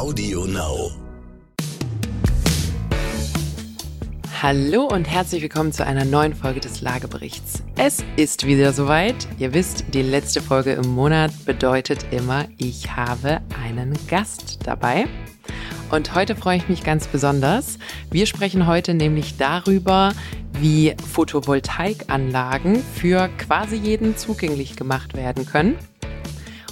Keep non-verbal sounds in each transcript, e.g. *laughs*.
Audio Now. Hallo und herzlich willkommen zu einer neuen Folge des Lageberichts. Es ist wieder soweit. Ihr wisst, die letzte Folge im Monat bedeutet immer, ich habe einen Gast dabei. Und heute freue ich mich ganz besonders. Wir sprechen heute nämlich darüber, wie Photovoltaikanlagen für quasi jeden zugänglich gemacht werden können.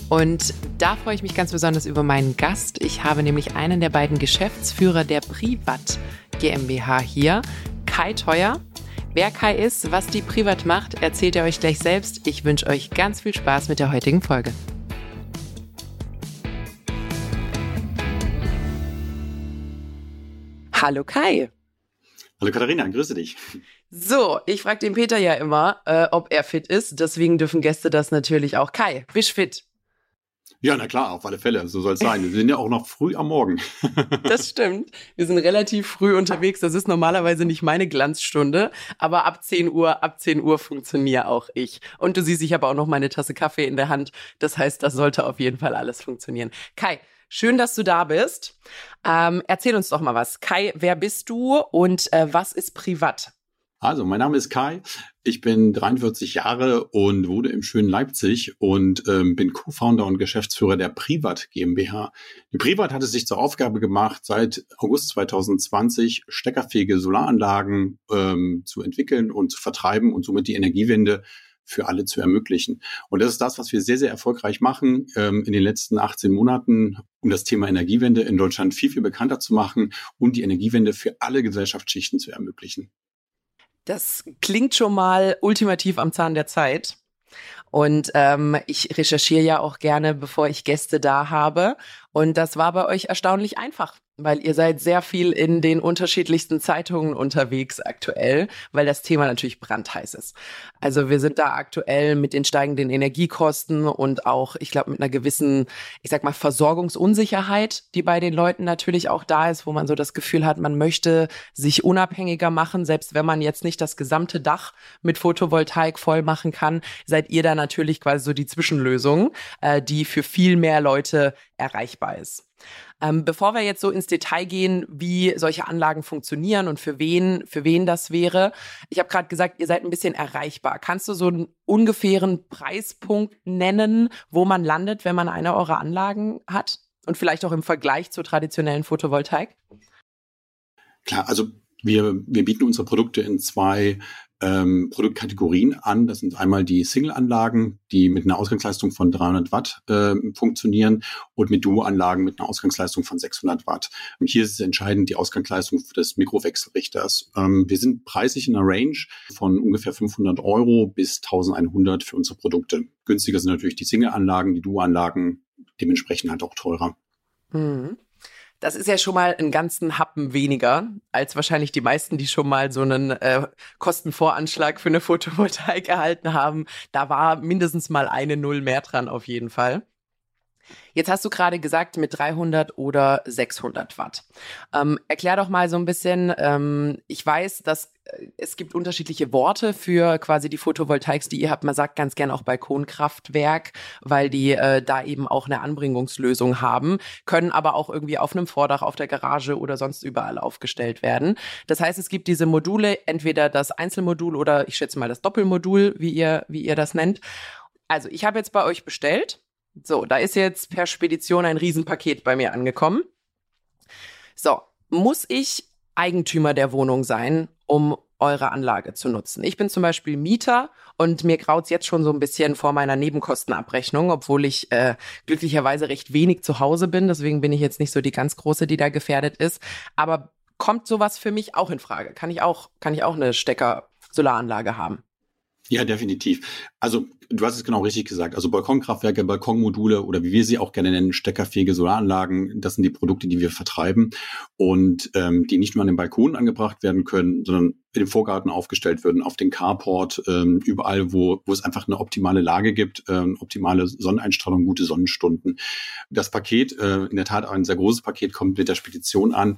Und da freue ich mich ganz besonders über meinen Gast. Ich habe nämlich einen der beiden Geschäftsführer der Privat GmbH hier, Kai Teuer. Wer Kai ist, was die Privat macht, erzählt er euch gleich selbst. Ich wünsche euch ganz viel Spaß mit der heutigen Folge. Hallo Kai. Hallo Katharina, grüße dich. So, ich frage den Peter ja immer, äh, ob er fit ist. Deswegen dürfen Gäste das natürlich auch. Kai, bist fit? Ja, na klar, auf alle Fälle. So soll es sein. Wir sind ja auch noch früh am Morgen. *laughs* das stimmt. Wir sind relativ früh unterwegs. Das ist normalerweise nicht meine Glanzstunde, aber ab 10 Uhr, ab 10 Uhr funktioniere auch ich. Und du siehst, ich habe auch noch meine Tasse Kaffee in der Hand. Das heißt, das sollte auf jeden Fall alles funktionieren. Kai, schön, dass du da bist. Ähm, erzähl uns doch mal was. Kai, wer bist du und äh, was ist privat? Also, mein Name ist Kai. Ich bin 43 Jahre und wohne im schönen Leipzig und ähm, bin Co-Founder und Geschäftsführer der Privat GmbH. Die Privat hat es sich zur Aufgabe gemacht, seit August 2020 steckerfähige Solaranlagen ähm, zu entwickeln und zu vertreiben und somit die Energiewende für alle zu ermöglichen. Und das ist das, was wir sehr, sehr erfolgreich machen ähm, in den letzten 18 Monaten, um das Thema Energiewende in Deutschland viel, viel bekannter zu machen und die Energiewende für alle Gesellschaftsschichten zu ermöglichen. Das klingt schon mal ultimativ am Zahn der Zeit. Und ähm, ich recherchiere ja auch gerne, bevor ich Gäste da habe. Und das war bei euch erstaunlich einfach weil ihr seid sehr viel in den unterschiedlichsten Zeitungen unterwegs aktuell, weil das Thema natürlich brandheiß ist. Also wir sind da aktuell mit den steigenden Energiekosten und auch, ich glaube, mit einer gewissen, ich sag mal, Versorgungsunsicherheit, die bei den Leuten natürlich auch da ist, wo man so das Gefühl hat, man möchte sich unabhängiger machen, selbst wenn man jetzt nicht das gesamte Dach mit Photovoltaik voll machen kann, seid ihr da natürlich quasi so die Zwischenlösung, äh, die für viel mehr Leute erreichbar ist. Ähm, bevor wir jetzt so ins Detail gehen, wie solche Anlagen funktionieren und für wen, für wen das wäre, ich habe gerade gesagt, ihr seid ein bisschen erreichbar. Kannst du so einen ungefähren Preispunkt nennen, wo man landet, wenn man eine eurer Anlagen hat? Und vielleicht auch im Vergleich zur traditionellen Photovoltaik? Klar, also wir, wir bieten unsere Produkte in zwei ähm, Produktkategorien an. Das sind einmal die Single-Anlagen, die mit einer Ausgangsleistung von 300 Watt äh, funktionieren und mit Duo-Anlagen mit einer Ausgangsleistung von 600 Watt. Und hier ist es entscheidend die Ausgangsleistung des Mikrowechselrichters. Ähm, wir sind preislich in einer Range von ungefähr 500 Euro bis 1100 für unsere Produkte. Günstiger sind natürlich die Single-Anlagen, die Duo-Anlagen, dementsprechend halt auch teurer. Mhm. Das ist ja schon mal einen ganzen Happen weniger als wahrscheinlich die meisten, die schon mal so einen äh, Kostenvoranschlag für eine Photovoltaik erhalten haben. Da war mindestens mal eine Null mehr dran auf jeden Fall. Jetzt hast du gerade gesagt mit 300 oder 600 Watt. Ähm, erklär doch mal so ein bisschen, ähm, ich weiß, dass es gibt unterschiedliche Worte für quasi die Photovoltaiks, die ihr habt. Man sagt ganz gern auch Balkonkraftwerk, weil die äh, da eben auch eine Anbringungslösung haben, können aber auch irgendwie auf einem Vordach, auf der Garage oder sonst überall aufgestellt werden. Das heißt, es gibt diese Module, entweder das Einzelmodul oder ich schätze mal das Doppelmodul, wie ihr, wie ihr das nennt. Also ich habe jetzt bei euch bestellt so, da ist jetzt per Spedition ein Riesenpaket bei mir angekommen. So, muss ich Eigentümer der Wohnung sein, um eure Anlage zu nutzen. Ich bin zum Beispiel Mieter und mir graut's jetzt schon so ein bisschen vor meiner Nebenkostenabrechnung, obwohl ich äh, glücklicherweise recht wenig zu Hause bin. Deswegen bin ich jetzt nicht so die ganz große, die da gefährdet ist. Aber kommt sowas für mich auch in Frage? Kann ich auch, kann ich auch eine Stecker-Solaranlage haben? Ja, definitiv. Also du hast es genau richtig gesagt. Also Balkonkraftwerke, Balkonmodule oder wie wir sie auch gerne nennen, steckerfähige Solaranlagen, das sind die Produkte, die wir vertreiben und ähm, die nicht nur an den Balkon angebracht werden können, sondern in den Vorgarten aufgestellt würden, auf den Carport, ähm, überall, wo, wo es einfach eine optimale Lage gibt, ähm, optimale Sonneneinstrahlung, gute Sonnenstunden. Das Paket, äh, in der Tat ein sehr großes Paket, kommt mit der Spedition an.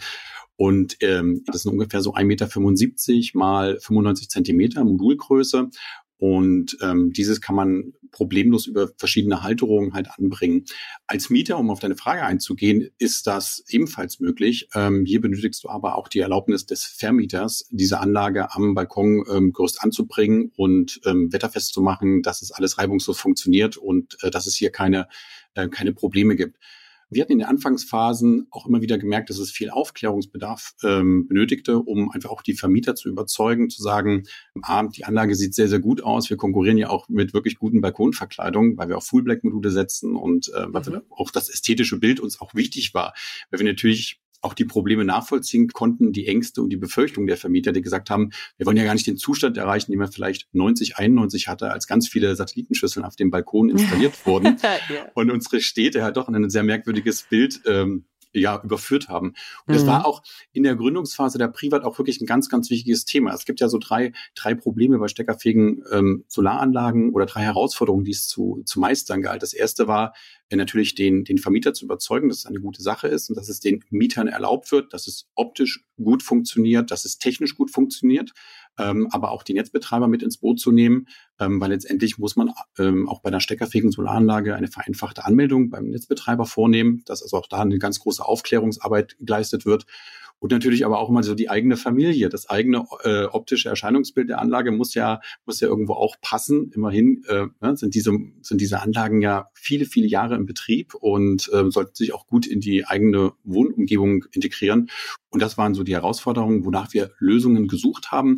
Und ähm, das sind ungefähr so 1,75 Meter mal 95 Zentimeter Modulgröße. Und ähm, dieses kann man problemlos über verschiedene Halterungen halt anbringen. Als Mieter, um auf deine Frage einzugehen, ist das ebenfalls möglich. Ähm, hier benötigst du aber auch die Erlaubnis des Vermieters, diese Anlage am Balkongerüst ähm, anzubringen und ähm, wetterfest zu machen, dass es alles reibungslos funktioniert und äh, dass es hier keine, äh, keine Probleme gibt. Wir hatten in den Anfangsphasen auch immer wieder gemerkt, dass es viel Aufklärungsbedarf ähm, benötigte, um einfach auch die Vermieter zu überzeugen, zu sagen, ah, die Anlage sieht sehr, sehr gut aus. Wir konkurrieren ja auch mit wirklich guten Balkonverkleidungen, weil wir auch Full-Black-Module setzen und äh, weil mhm. auch das ästhetische Bild uns auch wichtig war. Weil wir natürlich auch die Probleme nachvollziehen konnten, die Ängste und die Befürchtungen der Vermieter, die gesagt haben, wir wollen ja gar nicht den Zustand erreichen, den man vielleicht 90, 91 hatte, als ganz viele Satellitenschüsseln auf dem Balkon installiert *laughs* wurden. ja. Und unsere Städte halt doch ein sehr merkwürdiges Bild ähm, ja überführt haben. Und das mhm. war auch in der Gründungsphase der Privat auch wirklich ein ganz, ganz wichtiges Thema. Es gibt ja so drei, drei Probleme bei steckerfähigen ähm, Solaranlagen oder drei Herausforderungen, die es zu, zu meistern galt. Das erste war äh, natürlich den, den Vermieter zu überzeugen, dass es eine gute Sache ist und dass es den Mietern erlaubt wird, dass es optisch gut funktioniert, dass es technisch gut funktioniert ähm, aber auch die Netzbetreiber mit ins Boot zu nehmen, ähm, weil letztendlich muss man ähm, auch bei einer steckerfähigen Solaranlage eine vereinfachte Anmeldung beim Netzbetreiber vornehmen, dass also auch da eine ganz große Aufklärungsarbeit geleistet wird. Und natürlich aber auch immer so die eigene Familie, das eigene äh, optische Erscheinungsbild der Anlage muss ja muss ja irgendwo auch passen. Immerhin äh, ne, sind diese sind diese Anlagen ja viele viele Jahre im Betrieb und äh, sollten sich auch gut in die eigene Wohnumgebung integrieren. Und das waren so die Herausforderungen, wonach wir Lösungen gesucht haben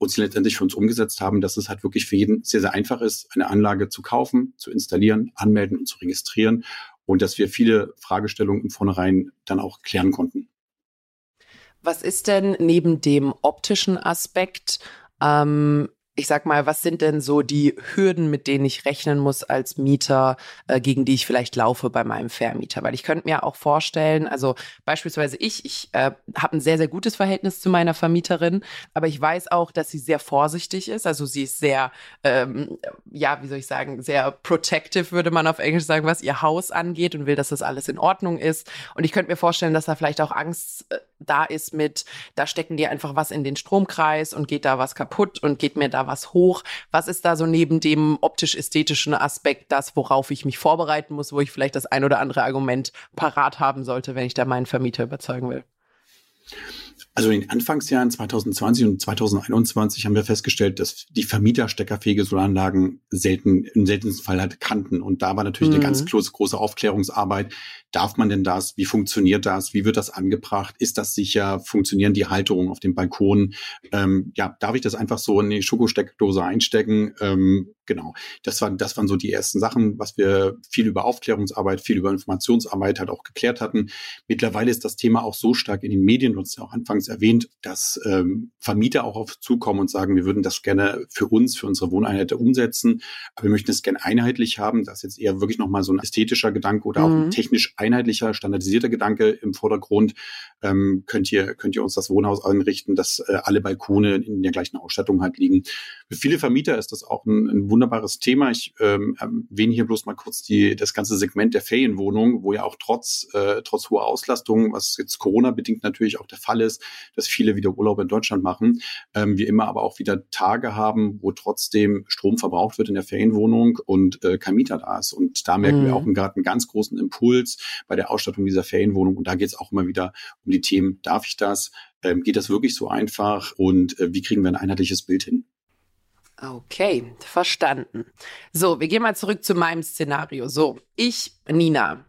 und sie letztendlich für uns umgesetzt haben, dass es halt wirklich für jeden sehr, sehr einfach ist, eine Anlage zu kaufen, zu installieren, anmelden und zu registrieren und dass wir viele Fragestellungen im Vornherein dann auch klären konnten. Was ist denn neben dem optischen Aspekt ähm, ich sag mal, was sind denn so die Hürden, mit denen ich rechnen muss als Mieter, äh, gegen die ich vielleicht laufe bei meinem Vermieter? Weil ich könnte mir auch vorstellen, also beispielsweise ich, ich äh, habe ein sehr, sehr gutes Verhältnis zu meiner Vermieterin, aber ich weiß auch, dass sie sehr vorsichtig ist. Also sie ist sehr, ähm, ja, wie soll ich sagen, sehr protective, würde man auf Englisch sagen, was ihr Haus angeht und will, dass das alles in Ordnung ist. Und ich könnte mir vorstellen, dass da vielleicht auch Angst äh, da ist mit, da stecken die einfach was in den Stromkreis und geht da was kaputt und geht mir da was hoch. Was ist da so neben dem optisch-ästhetischen Aspekt das, worauf ich mich vorbereiten muss, wo ich vielleicht das ein oder andere Argument parat haben sollte, wenn ich da meinen Vermieter überzeugen will? Also in den Anfangsjahren 2020 und 2021 haben wir festgestellt, dass die Vermieter steckerfähige Solaranlagen selten, im seltensten Fall halt kannten. Und da war natürlich mhm. eine ganz große, große Aufklärungsarbeit. Darf man denn das? Wie funktioniert das? Wie wird das angebracht? Ist das sicher? Funktionieren die Halterungen auf dem Balkon? Ähm, ja, darf ich das einfach so in die Schokosteckdose einstecken? Ähm, genau. Das waren, das waren so die ersten Sachen, was wir viel über Aufklärungsarbeit, viel über Informationsarbeit halt auch geklärt hatten. Mittlerweile ist das Thema auch so stark in den Medien, ja auch anfangs erwähnt, dass ähm, Vermieter auch auf zukommen und sagen, wir würden das gerne für uns, für unsere Wohneinheit umsetzen, aber wir möchten es gerne einheitlich haben. Das ist jetzt eher wirklich nochmal so ein ästhetischer Gedanke oder mhm. auch ein technisch einheitlicher, standardisierter Gedanke im Vordergrund. Ähm, könnt ihr, könnt ihr uns das Wohnhaus einrichten, dass äh, alle Balkone in der gleichen Ausstattung halt liegen. Für viele Vermieter ist das auch ein, ein wunderbares Thema. Ich ähm, erwähne hier bloß mal kurz die, das ganze Segment der Ferienwohnung, wo ja auch trotz, äh, trotz hoher Auslastung, was jetzt Corona-bedingt natürlich auch der Fall ist, dass viele wieder Urlaub in Deutschland machen, ähm, wir immer aber auch wieder Tage haben, wo trotzdem Strom verbraucht wird in der Ferienwohnung und äh, kein Mieter da ist. Und da merken mhm. wir auch gerade einen ganz großen Impuls bei der Ausstattung dieser Ferienwohnung. Und da geht es auch immer wieder um die Themen, darf ich das? Ähm, geht das wirklich so einfach? Und äh, wie kriegen wir ein einheitliches Bild hin? Okay, verstanden. So, wir gehen mal zurück zu meinem Szenario. So, ich, Nina,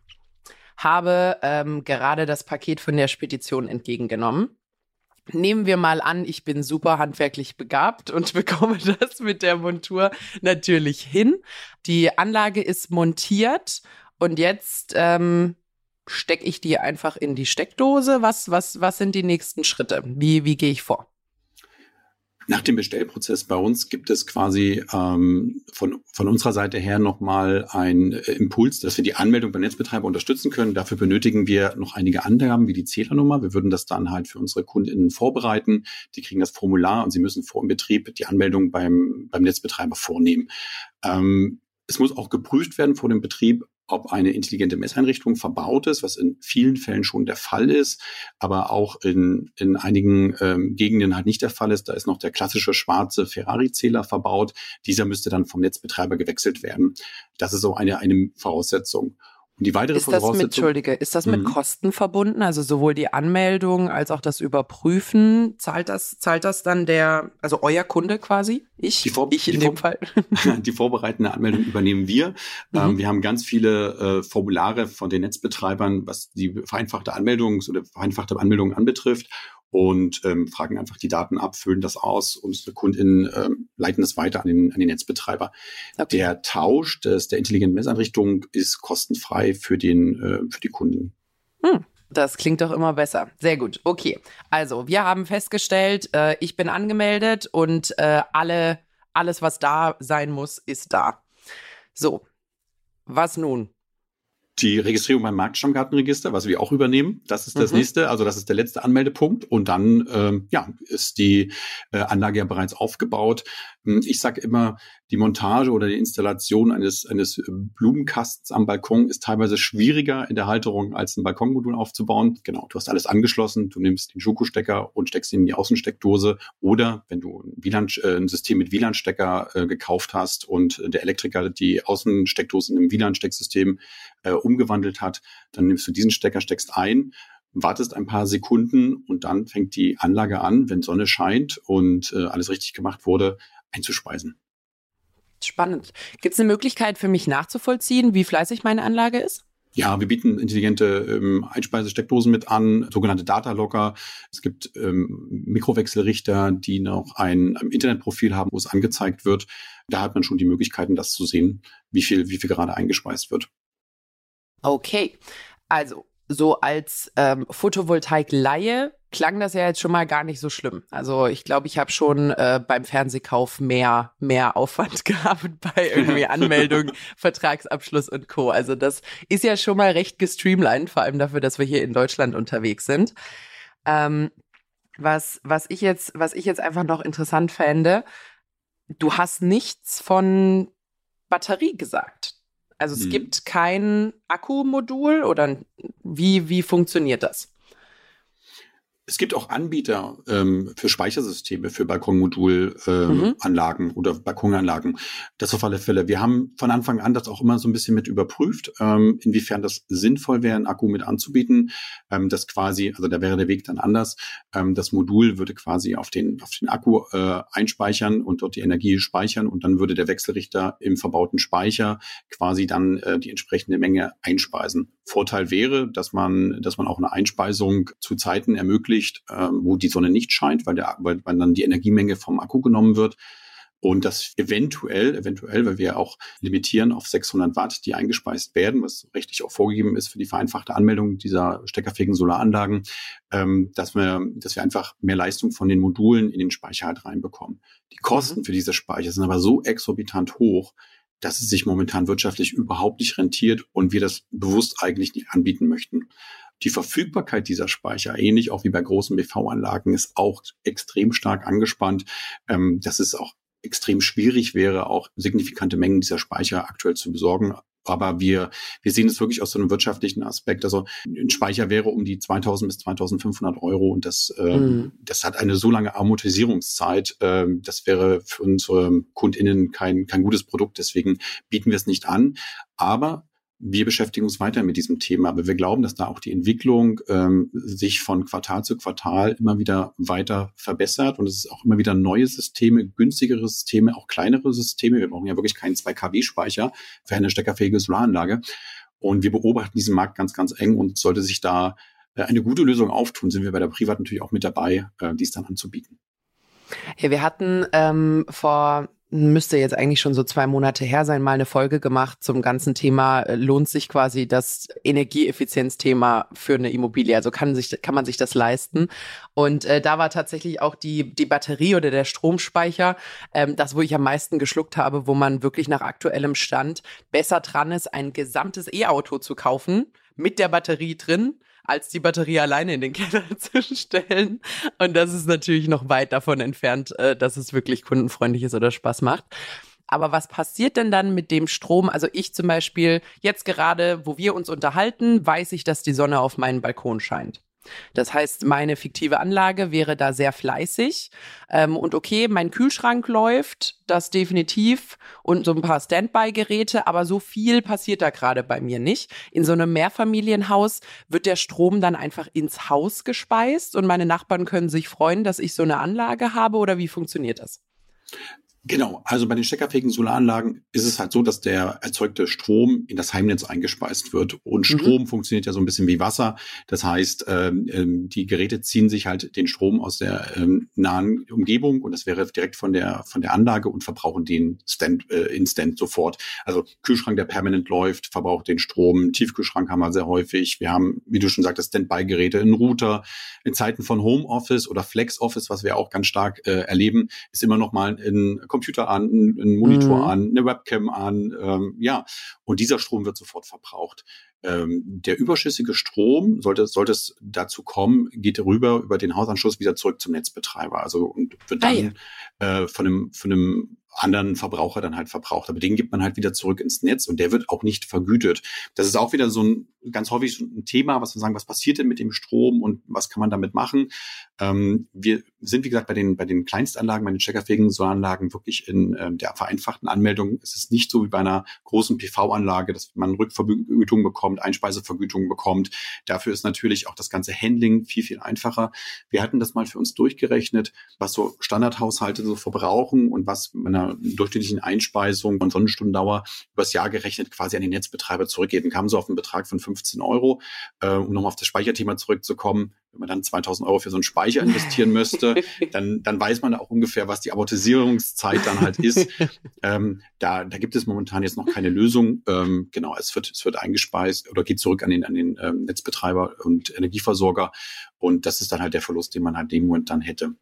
habe ähm, gerade das Paket von der Spedition entgegengenommen. Nehmen wir mal an, ich bin super handwerklich begabt und *laughs* bekomme das mit der Montur natürlich hin. Die Anlage ist montiert und jetzt ähm, stecke ich die einfach in die Steckdose. Was, was, was sind die nächsten Schritte? Wie, wie gehe ich vor? Nach dem Bestellprozess bei uns gibt es quasi ähm, von, von unserer Seite her nochmal einen äh, Impuls, dass wir die Anmeldung beim Netzbetreiber unterstützen können. Dafür benötigen wir noch einige Angaben wie die Zählernummer. Wir würden das dann halt für unsere KundInnen vorbereiten. Die kriegen das Formular und sie müssen vor dem Betrieb die Anmeldung beim, beim Netzbetreiber vornehmen. Ähm, es muss auch geprüft werden vor dem Betrieb, ob eine intelligente Messeinrichtung verbaut ist, was in vielen Fällen schon der Fall ist, aber auch in, in einigen ähm, Gegenden halt nicht der Fall ist. Da ist noch der klassische schwarze Ferrari-Zähler verbaut. Dieser müsste dann vom Netzbetreiber gewechselt werden. Das ist so eine, eine Voraussetzung. Und die weitere ist das mit, Entschuldige, ist das mit mhm. Kosten verbunden? Also sowohl die Anmeldung als auch das Überprüfen, zahlt das, zahlt das dann der, also euer Kunde quasi? Ich? Die Vor ich in dem Fall. *laughs* die vorbereitende Anmeldung übernehmen wir. Mhm. Ähm, wir haben ganz viele äh, Formulare von den Netzbetreibern, was die vereinfachte Anmeldung oder vereinfachte Anmeldung anbetrifft und ähm, fragen einfach die Daten ab, füllen das aus und unsere KundInnen ähm, leiten das weiter an den, an den Netzbetreiber. Okay. Der Tausch des, der intelligenten Messeinrichtung ist kostenfrei für, den, äh, für die Kunden. Hm. Das klingt doch immer besser. Sehr gut. Okay. Also, wir haben festgestellt, äh, ich bin angemeldet und äh, alle, alles, was da sein muss, ist da. So. Was nun? Die Registrierung beim Marktstammgartenregister, was wir auch übernehmen. Das ist das mhm. nächste, also das ist der letzte Anmeldepunkt. Und dann ähm, ja, ist die äh, Anlage ja bereits aufgebaut. Hm, ich sage immer, die Montage oder die Installation eines, eines äh, Blumenkastens am Balkon ist teilweise schwieriger in der Halterung als ein Balkonmodul aufzubauen. Genau, du hast alles angeschlossen, du nimmst den Joko-Stecker und steckst ihn in die Außensteckdose. Oder wenn du ein, WLAN, äh, ein System mit WLAN-Stecker äh, gekauft hast und der Elektriker die Außensteckdose in einem WLAN-Stecksystem äh, umgewandelt hat, dann nimmst du diesen Stecker, steckst ein wartest ein paar Sekunden und dann fängt die Anlage an, wenn Sonne scheint und äh, alles richtig gemacht wurde, einzuspeisen. Spannend. Gibt es eine Möglichkeit für mich nachzuvollziehen, wie fleißig meine Anlage ist? Ja, wir bieten intelligente ähm, Einspeisesteckdosen mit an, sogenannte Data Locker. Es gibt ähm, Mikrowechselrichter, die noch ein, ein Internetprofil haben, wo es angezeigt wird. Da hat man schon die Möglichkeiten, das zu sehen, wie viel, wie viel gerade eingespeist wird. Okay, also so als ähm, Photovoltaik-Laie klang das ja jetzt schon mal gar nicht so schlimm. Also ich glaube, ich habe schon äh, beim Fernsehkauf mehr, mehr Aufwand *laughs* gehabt bei irgendwie Anmeldung, *laughs* Vertragsabschluss und Co. Also das ist ja schon mal recht gestreamlined, vor allem dafür, dass wir hier in Deutschland unterwegs sind. Ähm, was, was ich jetzt, was ich jetzt einfach noch interessant fände, du hast nichts von Batterie gesagt. Also es hm. gibt kein Akkumodul oder wie, wie funktioniert das? Es gibt auch Anbieter ähm, für Speichersysteme, für Balkonmodulanlagen ähm, mhm. oder Balkonanlagen. Das auf alle Fälle. Wir haben von Anfang an das auch immer so ein bisschen mit überprüft, ähm, inwiefern das sinnvoll wäre, einen Akku mit anzubieten. Ähm, das quasi, also da wäre der Weg dann anders. Ähm, das Modul würde quasi auf den, auf den Akku äh, einspeichern und dort die Energie speichern und dann würde der Wechselrichter im verbauten Speicher quasi dann äh, die entsprechende Menge einspeisen. Vorteil wäre, dass man, dass man auch eine Einspeisung zu Zeiten ermöglicht, ähm, wo die Sonne nicht scheint, weil, der, weil, weil dann die Energiemenge vom Akku genommen wird. Und das eventuell, eventuell, weil wir auch limitieren auf 600 Watt, die eingespeist werden, was rechtlich auch vorgegeben ist für die vereinfachte Anmeldung dieser steckerfähigen Solaranlagen, ähm, dass wir, dass wir einfach mehr Leistung von den Modulen in den Speicher halt reinbekommen. Die Kosten mhm. für diese Speicher sind aber so exorbitant hoch, dass es sich momentan wirtschaftlich überhaupt nicht rentiert und wir das bewusst eigentlich nicht anbieten möchten. Die Verfügbarkeit dieser Speicher, ähnlich auch wie bei großen BV-Anlagen, ist auch extrem stark angespannt. Ähm, dass es auch extrem schwierig wäre, auch signifikante Mengen dieser Speicher aktuell zu besorgen. Aber wir, wir sehen es wirklich aus so einem wirtschaftlichen Aspekt. Also ein Speicher wäre um die 2000 bis 2500 Euro und das, äh, mhm. das hat eine so lange Amortisierungszeit. Äh, das wäre für unsere KundInnen kein, kein gutes Produkt. Deswegen bieten wir es nicht an. Aber wir beschäftigen uns weiter mit diesem Thema, aber wir glauben, dass da auch die Entwicklung ähm, sich von Quartal zu Quartal immer wieder weiter verbessert und es ist auch immer wieder neue Systeme, günstigere Systeme, auch kleinere Systeme. Wir brauchen ja wirklich keinen 2 kW Speicher für eine steckerfähige Solaranlage. Und wir beobachten diesen Markt ganz, ganz eng und sollte sich da äh, eine gute Lösung auftun, sind wir bei der Privat natürlich auch mit dabei, äh, dies dann anzubieten. Ja, wir hatten ähm, vor müsste jetzt eigentlich schon so zwei Monate her sein, mal eine Folge gemacht zum ganzen Thema, äh, lohnt sich quasi das Energieeffizienzthema für eine Immobilie? Also kann sich, kann man sich das leisten? Und äh, da war tatsächlich auch die, die Batterie oder der Stromspeicher, ähm, das, wo ich am meisten geschluckt habe, wo man wirklich nach aktuellem Stand besser dran ist, ein gesamtes E-Auto zu kaufen mit der Batterie drin als die Batterie alleine in den Keller *laughs* zu stellen. Und das ist natürlich noch weit davon entfernt, äh, dass es wirklich kundenfreundlich ist oder Spaß macht. Aber was passiert denn dann mit dem Strom? Also ich zum Beispiel, jetzt gerade, wo wir uns unterhalten, weiß ich, dass die Sonne auf meinen Balkon scheint. Das heißt, meine fiktive Anlage wäre da sehr fleißig. Ähm, und okay, mein Kühlschrank läuft, das definitiv, und so ein paar Standby-Geräte, aber so viel passiert da gerade bei mir nicht. In so einem Mehrfamilienhaus wird der Strom dann einfach ins Haus gespeist und meine Nachbarn können sich freuen, dass ich so eine Anlage habe oder wie funktioniert das? Genau, also bei den steckerfähigen Solaranlagen ist es halt so, dass der erzeugte Strom in das Heimnetz eingespeist wird. Und mhm. Strom mhm. funktioniert ja so ein bisschen wie Wasser. Das heißt, ähm, ähm, die Geräte ziehen sich halt den Strom aus der ähm, nahen Umgebung und das wäre direkt von der von der Anlage und verbrauchen den Stand, äh, instant sofort. Also Kühlschrank, der permanent läuft, verbraucht den Strom. Tiefkühlschrank haben wir sehr häufig. Wir haben, wie du schon sagtest, Standby-Geräte, einen Router. In Zeiten von Homeoffice oder Flex-Office, was wir auch ganz stark äh, erleben, ist immer noch mal ein Computer an, einen Monitor mhm. an, eine Webcam an, ähm, ja. Und dieser Strom wird sofort verbraucht. Ähm, der überschüssige Strom, sollte, sollte es dazu kommen, geht rüber über den Hausanschluss wieder zurück zum Netzbetreiber. Also und wird dann ah, ja. äh, von einem, von einem anderen Verbraucher dann halt verbraucht. Aber den gibt man halt wieder zurück ins Netz und der wird auch nicht vergütet. Das ist auch wieder so ein ganz häufig so ein Thema, was wir sagen, was passiert denn mit dem Strom und was kann man damit machen? Ähm, wir sind, wie gesagt, bei den, bei den Kleinstanlagen, bei den checkerfähigen Solaranlagen wirklich in ähm, der vereinfachten Anmeldung. Es ist nicht so wie bei einer großen PV-Anlage, dass man Rückvergütung bekommt, Einspeisevergütung bekommt. Dafür ist natürlich auch das ganze Handling viel, viel einfacher. Wir hatten das mal für uns durchgerechnet, was so Standardhaushalte so verbrauchen und was bei einer durchschnittlichen Einspeisung und Sonnenstundendauer übers Jahr gerechnet quasi an den Netzbetreiber zurückgeht. Und kamen so auf einen Betrag von 15 Euro. Äh, um nochmal auf das Speicherthema zurückzukommen, wenn man dann 2000 Euro für so einen Speicher investieren *laughs* müsste, dann, dann weiß man auch ungefähr, was die Amortisierungszeit dann halt ist. *laughs* ähm, da, da gibt es momentan jetzt noch keine Lösung. Ähm, genau, es wird, es wird eingespeist oder geht zurück an den, an den ähm, Netzbetreiber und Energieversorger. Und das ist dann halt der Verlust, den man halt in dem Moment dann hätte.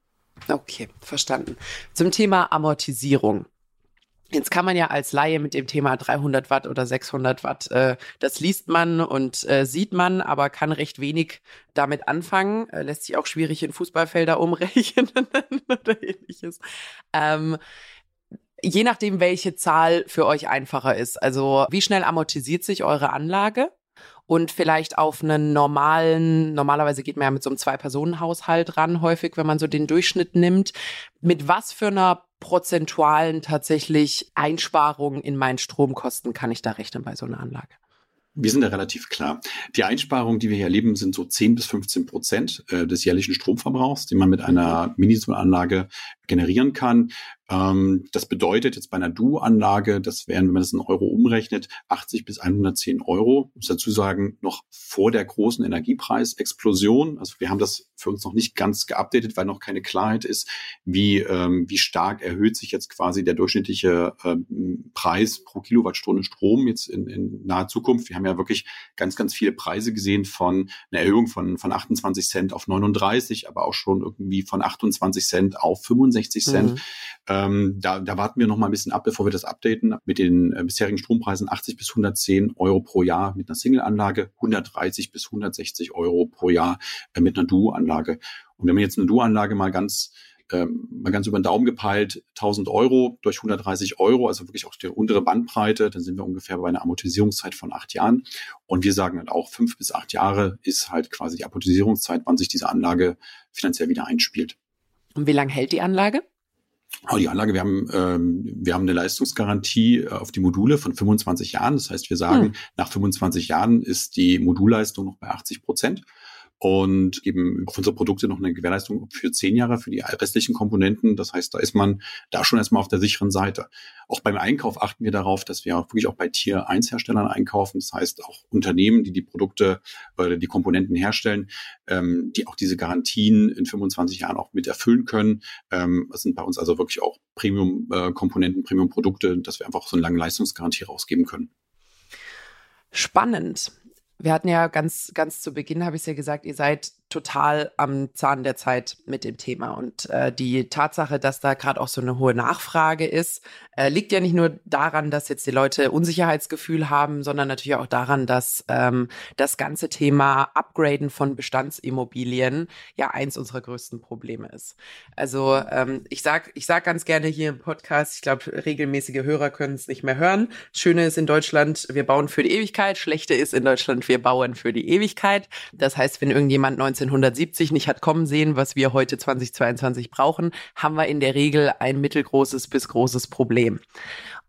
Okay, verstanden. Zum Thema Amortisierung. Jetzt kann man ja als Laie mit dem Thema 300 Watt oder 600 Watt, äh, das liest man und äh, sieht man, aber kann recht wenig damit anfangen. Äh, lässt sich auch schwierig in Fußballfelder umrechnen *laughs* oder ähnliches. Ähm, je nachdem, welche Zahl für euch einfacher ist. Also wie schnell amortisiert sich eure Anlage? Und vielleicht auf einen normalen, normalerweise geht man ja mit so einem Zwei-Personen-Haushalt ran, häufig, wenn man so den Durchschnitt nimmt. Mit was für einer prozentualen tatsächlich Einsparungen in meinen Stromkosten kann ich da rechnen bei so einer Anlage? Wir sind da relativ klar. Die Einsparungen, die wir hier erleben, sind so 10 bis 15 Prozent äh, des jährlichen Stromverbrauchs, den man mit einer Minisolanlage generieren kann. Ähm, das bedeutet jetzt bei einer Du-Anlage, das wären, wenn man das in Euro umrechnet, 80 bis 110 Euro. Ich muss dazu sagen, noch vor der großen Energiepreisexplosion. Also wir haben das für uns noch nicht ganz geupdatet, weil noch keine Klarheit ist, wie, ähm, wie stark erhöht sich jetzt quasi der durchschnittliche ähm, Preis pro Kilowattstunde Strom jetzt in, in naher Zukunft. Wir haben ja wirklich ganz, ganz viele Preise gesehen von einer Erhöhung von, von 28 Cent auf 39, aber auch schon irgendwie von 28 Cent auf 65 Cent. Mhm. Ähm, da, da warten wir noch mal ein bisschen ab, bevor wir das updaten. Mit den äh, bisherigen Strompreisen 80 bis 110 Euro pro Jahr mit einer Single-Anlage, 130 bis 160 Euro pro Jahr äh, mit einer Duo-Anlage. Und wenn man jetzt eine Duo-Anlage mal ganz ähm, mal ganz über den Daumen gepeilt, 1000 Euro durch 130 Euro, also wirklich auch die untere Bandbreite, dann sind wir ungefähr bei einer Amortisierungszeit von acht Jahren. Und wir sagen halt auch, fünf bis acht Jahre ist halt quasi die Amortisierungszeit, wann sich diese Anlage finanziell wieder einspielt. Und wie lange hält die Anlage? Oh, die Anlage, wir haben, ähm, wir haben eine Leistungsgarantie äh, auf die Module von 25 Jahren. Das heißt, wir sagen, hm. nach 25 Jahren ist die Modulleistung noch bei 80 Prozent und geben auf unsere Produkte noch eine Gewährleistung für zehn Jahre für die restlichen Komponenten. Das heißt, da ist man da schon erstmal auf der sicheren Seite. Auch beim Einkauf achten wir darauf, dass wir wirklich auch bei Tier 1 Herstellern einkaufen. Das heißt, auch Unternehmen, die die Produkte oder die Komponenten herstellen, ähm, die auch diese Garantien in 25 Jahren auch mit erfüllen können. Ähm, das sind bei uns also wirklich auch Premium-Komponenten, äh, Premium-Produkte, dass wir einfach so eine lange Leistungsgarantie rausgeben können. Spannend. Wir hatten ja ganz, ganz zu Beginn, habe ich ja gesagt, ihr seid total am Zahn der Zeit mit dem Thema. Und äh, die Tatsache, dass da gerade auch so eine hohe Nachfrage ist, äh, liegt ja nicht nur daran, dass jetzt die Leute Unsicherheitsgefühl haben, sondern natürlich auch daran, dass ähm, das ganze Thema Upgraden von Bestandsimmobilien ja eins unserer größten Probleme ist. Also ähm, ich sag, ich sag ganz gerne hier im Podcast, ich glaube, regelmäßige Hörer können es nicht mehr hören. Schöne ist in Deutschland, wir bauen für die Ewigkeit. Schlechte ist in Deutschland, wir bauen für die Ewigkeit. Das heißt, wenn irgendjemand 1970 nicht hat kommen sehen, was wir heute 2022 brauchen, haben wir in der Regel ein mittelgroßes bis großes Problem.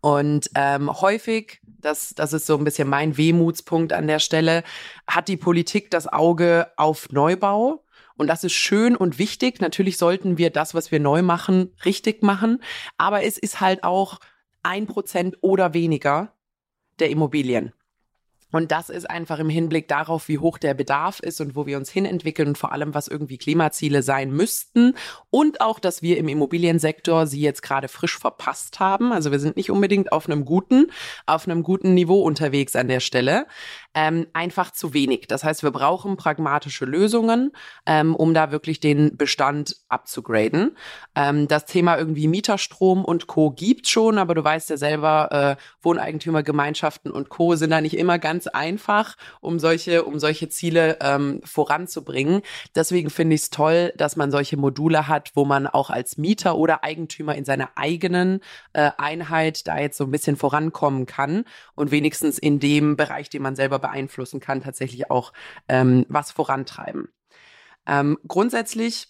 Und ähm, häufig, das, das ist so ein bisschen mein Wehmutspunkt an der Stelle, hat die Politik das Auge auf Neubau. Und das ist schön und wichtig. Natürlich sollten wir das, was wir neu machen, richtig machen. Aber es ist halt auch ein Prozent oder weniger der Immobilien. Und das ist einfach im Hinblick darauf, wie hoch der Bedarf ist und wo wir uns hinentwickeln und vor allem, was irgendwie Klimaziele sein müssten. Und auch, dass wir im Immobiliensektor sie jetzt gerade frisch verpasst haben. Also wir sind nicht unbedingt auf einem guten, auf einem guten Niveau unterwegs an der Stelle. Ähm, einfach zu wenig. Das heißt, wir brauchen pragmatische Lösungen, ähm, um da wirklich den Bestand abzugraden. Ähm, das Thema irgendwie Mieterstrom und Co. gibt schon, aber du weißt ja selber, äh, Wohneigentümergemeinschaften und Co. sind da nicht immer ganz ganz einfach, um solche, um solche Ziele ähm, voranzubringen. Deswegen finde ich es toll, dass man solche Module hat, wo man auch als Mieter oder Eigentümer in seiner eigenen äh, Einheit da jetzt so ein bisschen vorankommen kann und wenigstens in dem Bereich, den man selber beeinflussen kann, tatsächlich auch ähm, was vorantreiben. Ähm, grundsätzlich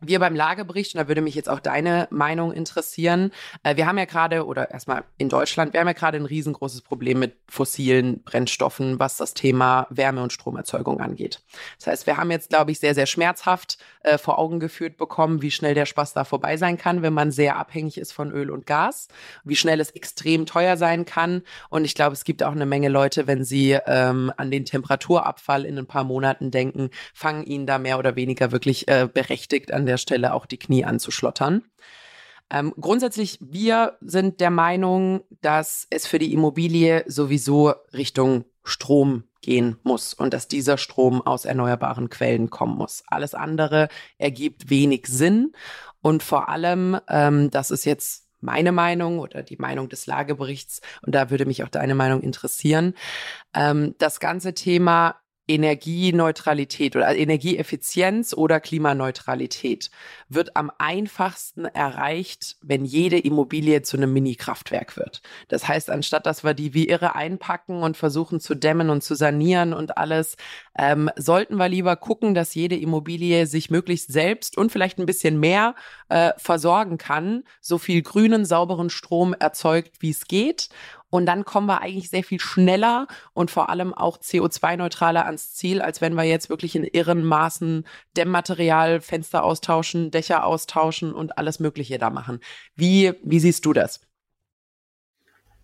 wir beim Lagebericht, und da würde mich jetzt auch deine Meinung interessieren, äh, wir haben ja gerade, oder erstmal in Deutschland, wir haben ja gerade ein riesengroßes Problem mit fossilen Brennstoffen, was das Thema Wärme- und Stromerzeugung angeht. Das heißt, wir haben jetzt, glaube ich, sehr, sehr schmerzhaft äh, vor Augen geführt bekommen, wie schnell der Spaß da vorbei sein kann, wenn man sehr abhängig ist von Öl und Gas, wie schnell es extrem teuer sein kann. Und ich glaube, es gibt auch eine Menge Leute, wenn sie ähm, an den Temperaturabfall in ein paar Monaten denken, fangen ihnen da mehr oder weniger wirklich äh, berechtigt an der Stelle auch die Knie anzuschlottern. Ähm, grundsätzlich, wir sind der Meinung, dass es für die Immobilie sowieso Richtung Strom gehen muss und dass dieser Strom aus erneuerbaren Quellen kommen muss. Alles andere ergibt wenig Sinn und vor allem, ähm, das ist jetzt meine Meinung oder die Meinung des Lageberichts und da würde mich auch deine Meinung interessieren. Ähm, das ganze Thema Energieneutralität oder Energieeffizienz oder Klimaneutralität wird am einfachsten erreicht, wenn jede Immobilie zu einem Mini-Kraftwerk wird. Das heißt, anstatt dass wir die wie irre einpacken und versuchen zu dämmen und zu sanieren und alles, ähm, sollten wir lieber gucken, dass jede Immobilie sich möglichst selbst und vielleicht ein bisschen mehr äh, versorgen kann, so viel grünen, sauberen Strom erzeugt, wie es geht und dann kommen wir eigentlich sehr viel schneller und vor allem auch CO2-neutraler ans Ziel, als wenn wir jetzt wirklich in irren Maßen Dämmmaterial, Fenster austauschen, Dächer austauschen und alles Mögliche da machen. Wie, wie siehst du das?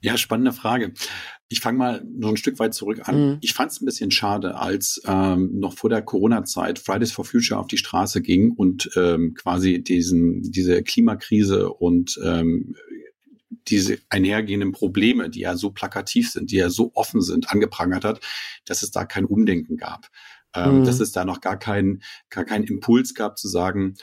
Ja, spannende Frage. Ich fange mal noch ein Stück weit zurück an. Mhm. Ich fand es ein bisschen schade, als ähm, noch vor der Corona-Zeit Fridays for Future auf die Straße ging und ähm, quasi diesen, diese Klimakrise und ähm, diese einhergehenden Probleme, die ja so plakativ sind, die ja so offen sind, angeprangert hat, dass es da kein Umdenken gab. Ähm, mhm. Dass es da noch gar keinen gar keinen Impuls gab zu sagen,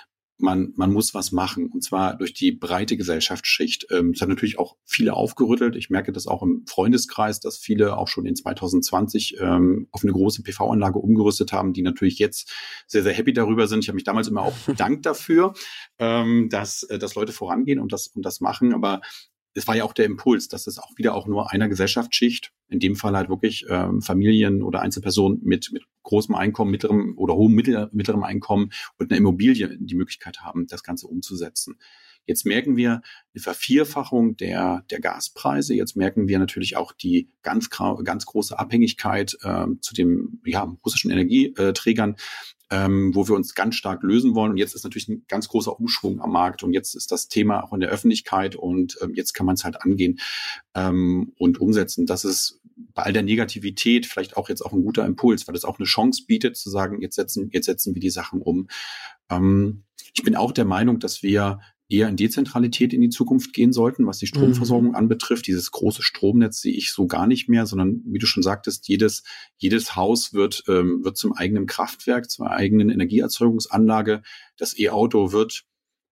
man, man muss was machen und zwar durch die breite Gesellschaftsschicht. Ähm, es hat natürlich auch viele aufgerüttelt. Ich merke das auch im Freundeskreis, dass viele auch schon in 2020 ähm, auf eine große PV-Anlage umgerüstet haben, die natürlich jetzt sehr, sehr happy darüber sind. Ich habe mich damals immer auch *laughs* bedankt dafür, ähm, dass, äh, dass Leute vorangehen und das, und das machen. Aber es war ja auch der Impuls, dass es auch wieder auch nur einer Gesellschaftsschicht, in dem Fall halt wirklich ähm, Familien oder Einzelpersonen mit, mit großem Einkommen, mittlerem oder hohem mittlerem Einkommen und einer Immobilie die Möglichkeit haben, das Ganze umzusetzen. Jetzt merken wir eine Vervierfachung der, der Gaspreise. Jetzt merken wir natürlich auch die ganz, ganz große Abhängigkeit äh, zu den ja, russischen Energieträgern ähm, wo wir uns ganz stark lösen wollen. Und jetzt ist natürlich ein ganz großer Umschwung am Markt und jetzt ist das Thema auch in der Öffentlichkeit und ähm, jetzt kann man es halt angehen ähm, und umsetzen. Das ist bei all der Negativität vielleicht auch jetzt auch ein guter Impuls, weil es auch eine Chance bietet zu sagen, jetzt setzen, jetzt setzen wir die Sachen um. Ähm, ich bin auch der Meinung, dass wir eher in Dezentralität in die Zukunft gehen sollten, was die Stromversorgung mhm. anbetrifft. Dieses große Stromnetz sehe ich so gar nicht mehr, sondern wie du schon sagtest, jedes, jedes Haus wird, ähm, wird zum eigenen Kraftwerk, zur eigenen Energieerzeugungsanlage. Das E-Auto wird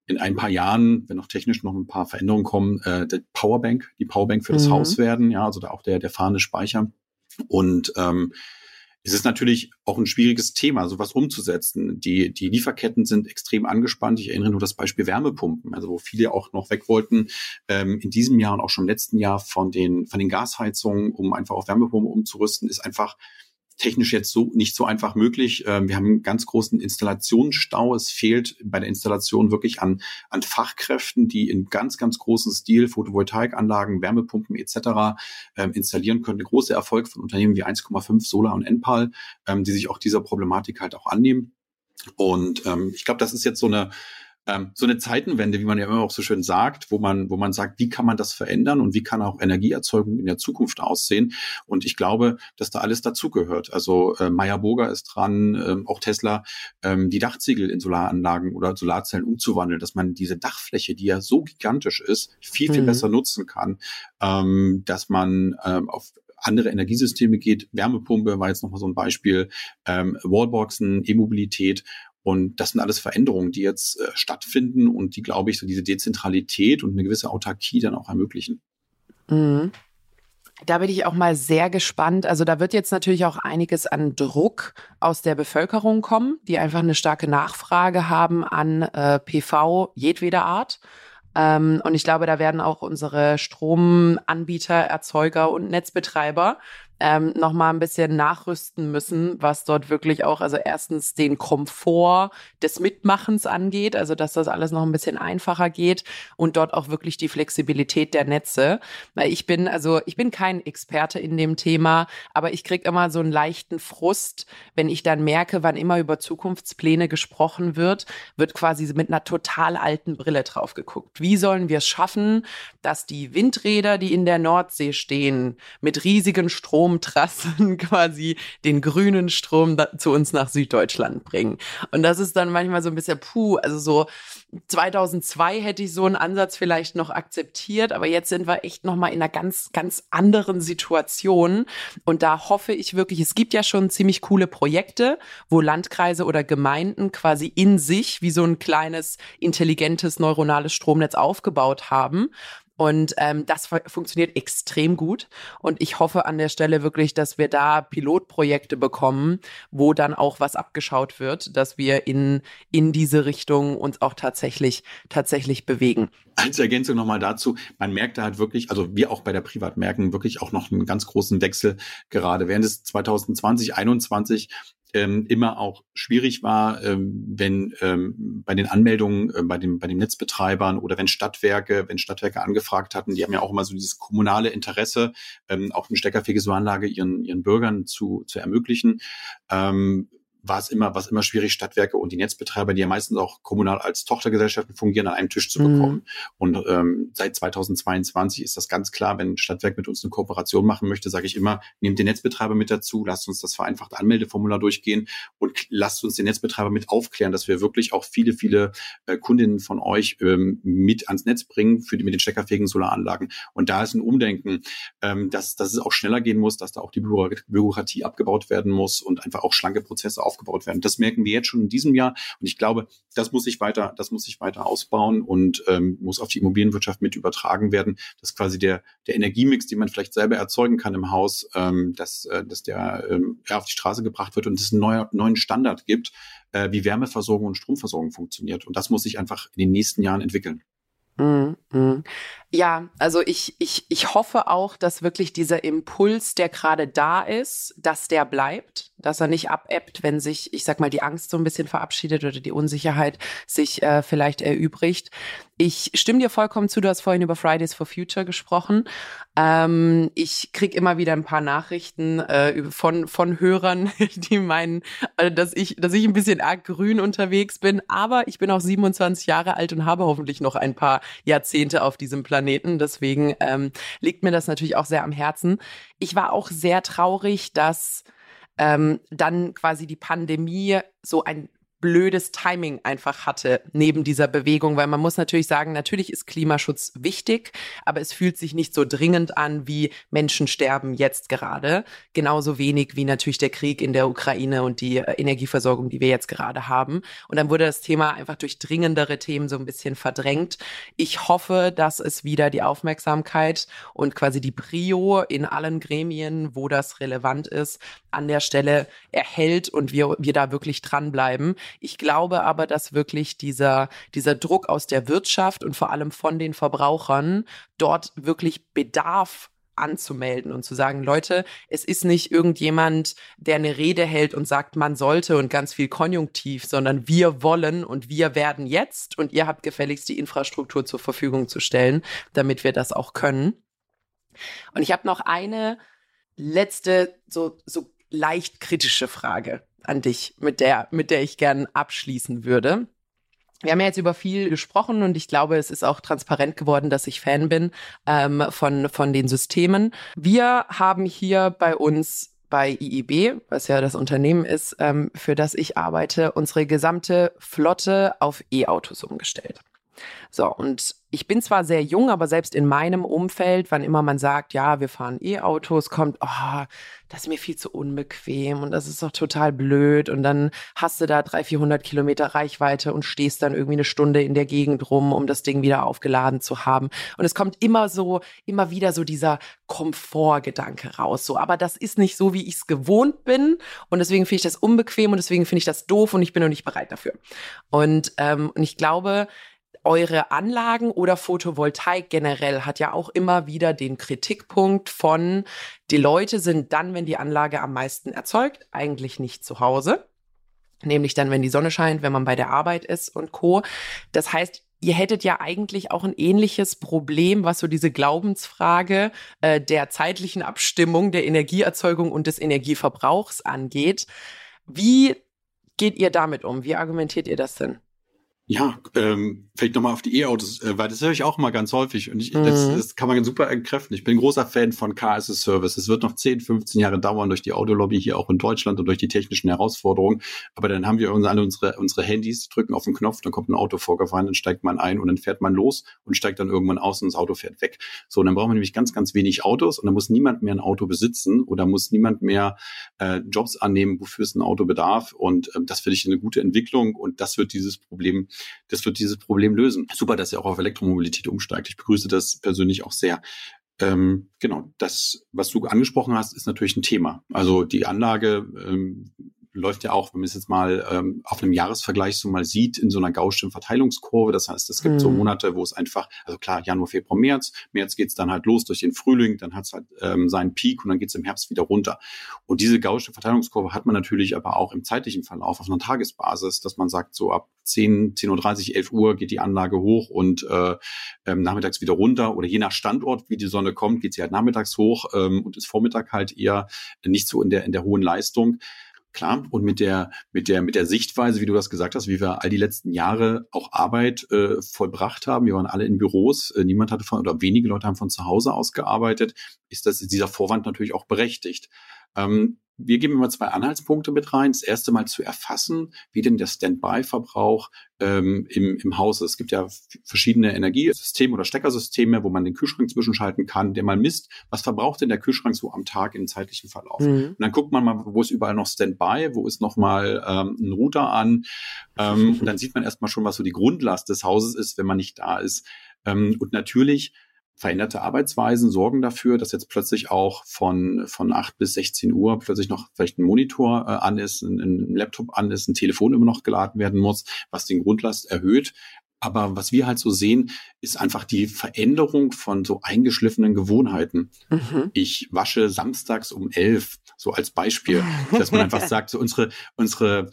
in ein paar Jahren, wenn noch technisch noch ein paar Veränderungen kommen, äh, der Powerbank, die Powerbank für das mhm. Haus werden, ja, also da auch der, der fahrende Speicher. Und ähm, es ist natürlich auch ein schwieriges Thema, sowas umzusetzen. Die, die Lieferketten sind extrem angespannt. Ich erinnere nur das Beispiel Wärmepumpen, also wo viele auch noch weg wollten, ähm, in diesem Jahr und auch schon im letzten Jahr von den, von den Gasheizungen, um einfach auf Wärmepumpen umzurüsten, ist einfach technisch jetzt so nicht so einfach möglich. Ähm, wir haben einen ganz großen Installationsstau. Es fehlt bei der Installation wirklich an, an Fachkräften, die in ganz, ganz großen Stil Photovoltaikanlagen, Wärmepumpen etc. Ähm, installieren können. Ein großer Erfolg von Unternehmen wie 1,5 Solar und Enpal, ähm, die sich auch dieser Problematik halt auch annehmen. Und ähm, ich glaube, das ist jetzt so eine ähm, so eine Zeitenwende, wie man ja immer auch so schön sagt, wo man, wo man sagt, wie kann man das verändern und wie kann auch Energieerzeugung in der Zukunft aussehen. Und ich glaube, dass da alles dazugehört. Also äh, Meyer Burger ist dran, ähm, auch Tesla, ähm, die Dachziegel in Solaranlagen oder Solarzellen umzuwandeln, dass man diese Dachfläche, die ja so gigantisch ist, viel, viel mhm. besser nutzen kann, ähm, dass man ähm, auf andere Energiesysteme geht. Wärmepumpe war jetzt nochmal so ein Beispiel, ähm, Wallboxen, E-Mobilität und das sind alles Veränderungen, die jetzt äh, stattfinden und die, glaube ich, so diese Dezentralität und eine gewisse Autarkie dann auch ermöglichen. Mhm. Da bin ich auch mal sehr gespannt. Also da wird jetzt natürlich auch einiges an Druck aus der Bevölkerung kommen, die einfach eine starke Nachfrage haben an äh, PV jedweder Art. Ähm, und ich glaube, da werden auch unsere Stromanbieter, Erzeuger und Netzbetreiber ähm, noch mal ein bisschen nachrüsten müssen, was dort wirklich auch, also erstens den Komfort des Mitmachens angeht, also dass das alles noch ein bisschen einfacher geht und dort auch wirklich die Flexibilität der Netze. Weil ich bin, also ich bin kein Experte in dem Thema, aber ich kriege immer so einen leichten Frust, wenn ich dann merke, wann immer über Zukunftspläne gesprochen wird, wird quasi mit einer total alten Brille drauf geguckt. Wie sollen wir es schaffen, dass die Windräder, die in der Nordsee stehen, mit riesigen Strom Stromtrassen *laughs* quasi den grünen Strom zu uns nach Süddeutschland bringen. Und das ist dann manchmal so ein bisschen puh, also so 2002 hätte ich so einen Ansatz vielleicht noch akzeptiert, aber jetzt sind wir echt noch mal in einer ganz ganz anderen Situation und da hoffe ich wirklich, es gibt ja schon ziemlich coole Projekte, wo Landkreise oder Gemeinden quasi in sich wie so ein kleines intelligentes neuronales Stromnetz aufgebaut haben und ähm, das funktioniert extrem gut. Und ich hoffe an der Stelle wirklich, dass wir da Pilotprojekte bekommen, wo dann auch was abgeschaut wird, dass wir in, in diese Richtung uns auch tatsächlich, tatsächlich bewegen. Als Ergänzung nochmal dazu, man merkt da halt wirklich, also wir auch bei der Privat merken wirklich auch noch einen ganz großen Wechsel gerade während des 2020, 2021 ähm, immer auch schwierig war, ähm, wenn ähm, bei den Anmeldungen äh, bei, dem, bei den Netzbetreibern oder wenn Stadtwerke, wenn Stadtwerke angefragt hatten, die haben ja auch immer so dieses kommunale Interesse, ähm, auch eine steckerfähige Anlage ihren, ihren Bürgern zu, zu ermöglichen. Ähm, war es immer, was immer schwierig, Stadtwerke und die Netzbetreiber, die ja meistens auch kommunal als Tochtergesellschaften fungieren, an einem Tisch zu bekommen. Mhm. Und ähm, seit 2022 ist das ganz klar, wenn ein Stadtwerk mit uns eine Kooperation machen möchte, sage ich immer, nehmt den Netzbetreiber mit dazu, lasst uns das vereinfachte Anmeldeformular durchgehen und lasst uns den Netzbetreiber mit aufklären, dass wir wirklich auch viele, viele äh, Kundinnen von euch ähm, mit ans Netz bringen für die, mit den steckerfähigen Solaranlagen. Und da ist ein Umdenken, ähm, dass, dass es auch schneller gehen muss, dass da auch die Bürokratie abgebaut werden muss und einfach auch schlanke Prozesse aufgebaut werden. Das merken wir jetzt schon in diesem Jahr und ich glaube, das muss sich weiter, das muss sich weiter ausbauen und ähm, muss auf die Immobilienwirtschaft mit übertragen werden, dass quasi der der Energiemix, den man vielleicht selber erzeugen kann im Haus, ähm, dass äh, dass der ähm, auf die Straße gebracht wird und es einen neuer, neuen Standard gibt, äh, wie Wärmeversorgung und Stromversorgung funktioniert und das muss sich einfach in den nächsten Jahren entwickeln. Mm, mm. Ja, also ich, ich, ich hoffe auch, dass wirklich dieser Impuls, der gerade da ist, dass der bleibt, dass er nicht abebbt, wenn sich, ich sag mal, die Angst so ein bisschen verabschiedet oder die Unsicherheit sich äh, vielleicht erübrigt. Ich stimme dir vollkommen zu, du hast vorhin über Fridays for Future gesprochen. Ähm, ich krieg immer wieder ein paar Nachrichten äh, von, von Hörern, *laughs* die meinen, äh, dass, ich, dass ich ein bisschen arg grün unterwegs bin, aber ich bin auch 27 Jahre alt und habe hoffentlich noch ein paar Jahrzehnte auf diesem Planeten. Planeten. Deswegen ähm, liegt mir das natürlich auch sehr am Herzen. Ich war auch sehr traurig, dass ähm, dann quasi die Pandemie so ein blödes Timing einfach hatte neben dieser Bewegung, weil man muss natürlich sagen, natürlich ist Klimaschutz wichtig, aber es fühlt sich nicht so dringend an, wie Menschen sterben jetzt gerade. Genauso wenig wie natürlich der Krieg in der Ukraine und die äh, Energieversorgung, die wir jetzt gerade haben. Und dann wurde das Thema einfach durch dringendere Themen so ein bisschen verdrängt. Ich hoffe, dass es wieder die Aufmerksamkeit und quasi die Prio in allen Gremien, wo das relevant ist, an der Stelle erhält und wir, wir da wirklich dranbleiben. Ich glaube aber, dass wirklich dieser, dieser Druck aus der Wirtschaft und vor allem von den Verbrauchern dort wirklich Bedarf anzumelden und zu sagen, Leute, es ist nicht irgendjemand, der eine Rede hält und sagt, man sollte und ganz viel Konjunktiv, sondern wir wollen und wir werden jetzt und ihr habt gefälligst die Infrastruktur zur Verfügung zu stellen, damit wir das auch können. Und ich habe noch eine letzte, so, so leicht kritische Frage an dich, mit der, mit der ich gern abschließen würde. Wir haben ja jetzt über viel gesprochen und ich glaube, es ist auch transparent geworden, dass ich Fan bin ähm, von, von den Systemen. Wir haben hier bei uns bei IIB, was ja das Unternehmen ist, ähm, für das ich arbeite, unsere gesamte Flotte auf E-Autos umgestellt. So, und ich bin zwar sehr jung, aber selbst in meinem Umfeld, wann immer man sagt, ja, wir fahren E-Autos, kommt, oh, das ist mir viel zu unbequem und das ist doch total blöd. Und dann hast du da 300, 400 Kilometer Reichweite und stehst dann irgendwie eine Stunde in der Gegend rum, um das Ding wieder aufgeladen zu haben. Und es kommt immer so, immer wieder so dieser Komfortgedanke raus. So, aber das ist nicht so, wie ich es gewohnt bin. Und deswegen finde ich das unbequem und deswegen finde ich das doof und ich bin noch nicht bereit dafür. Und, ähm, und ich glaube, eure Anlagen oder Photovoltaik generell hat ja auch immer wieder den Kritikpunkt von, die Leute sind dann, wenn die Anlage am meisten erzeugt, eigentlich nicht zu Hause. Nämlich dann, wenn die Sonne scheint, wenn man bei der Arbeit ist und Co. Das heißt, ihr hättet ja eigentlich auch ein ähnliches Problem, was so diese Glaubensfrage äh, der zeitlichen Abstimmung der Energieerzeugung und des Energieverbrauchs angeht. Wie geht ihr damit um? Wie argumentiert ihr das denn? Ja, ähm, vielleicht nochmal auf die E-Autos, äh, weil das höre ich auch mal ganz häufig und ich, mhm. das, das kann man super entkräften. Ich bin großer Fan von Car as a Service. Es wird noch 10, 15 Jahre dauern durch die Autolobby hier auch in Deutschland und durch die technischen Herausforderungen. Aber dann haben wir alle unsere, unsere Handys, drücken auf den Knopf, dann kommt ein Auto vorgefahren, dann steigt man ein und dann fährt man los und steigt dann irgendwann aus und das Auto fährt weg. So, und dann brauchen wir nämlich ganz, ganz wenig Autos und dann muss niemand mehr ein Auto besitzen oder muss niemand mehr äh, Jobs annehmen, wofür es ein Auto bedarf. Und äh, das finde ich eine gute Entwicklung und das wird dieses Problem das wird dieses Problem lösen. Super, dass ihr auch auf Elektromobilität umsteigt. Ich begrüße das persönlich auch sehr. Ähm, genau, das, was du angesprochen hast, ist natürlich ein Thema. Also die Anlage ähm, läuft ja auch, wenn man es jetzt mal ähm, auf einem Jahresvergleich so mal sieht, in so einer gaußschen Verteilungskurve. Das heißt, es gibt hm. so Monate, wo es einfach, also klar, Januar, Februar, März, März geht's dann halt los durch den Frühling, dann hat's halt ähm, seinen Peak und dann geht's im Herbst wieder runter. Und diese gaußsche Verteilungskurve hat man natürlich aber auch im zeitlichen Verlauf auf einer Tagesbasis, dass man sagt, so ab 10, 10.30 Uhr, 11 Uhr geht die Anlage hoch und äh, ähm, nachmittags wieder runter. Oder je nach Standort, wie die Sonne kommt, geht sie halt nachmittags hoch ähm, und ist Vormittag halt eher nicht so in der, in der hohen Leistung. Klar, und mit der, mit der, mit der Sichtweise, wie du das gesagt hast, wie wir all die letzten Jahre auch Arbeit äh, vollbracht haben. Wir waren alle in Büros, äh, niemand hatte von, oder wenige Leute haben von zu Hause aus gearbeitet, ist das, dieser Vorwand natürlich auch berechtigt. Ähm, wir geben immer zwei Anhaltspunkte mit rein. Das erste Mal zu erfassen, wie denn der Standby-Verbrauch ähm, im, im Haus ist. Es gibt ja verschiedene Energiesysteme oder Steckersysteme, wo man den Kühlschrank zwischenschalten kann, der mal misst, was verbraucht denn der Kühlschrank so am Tag im zeitlichen Verlauf. Mhm. Und dann guckt man mal, wo ist überall noch Standby, wo ist noch mal ähm, ein Router an. Ähm, und dann sieht man erstmal schon, was so die Grundlast des Hauses ist, wenn man nicht da ist. Ähm, und natürlich veränderte Arbeitsweisen sorgen dafür, dass jetzt plötzlich auch von, von 8 bis 16 Uhr plötzlich noch vielleicht ein Monitor äh, an ist, ein, ein Laptop an ist, ein Telefon immer noch geladen werden muss, was den Grundlast erhöht. Aber was wir halt so sehen, ist einfach die Veränderung von so eingeschliffenen Gewohnheiten. Mhm. Ich wasche samstags um elf, so als Beispiel, dass man einfach *laughs* sagt, so unsere, unsere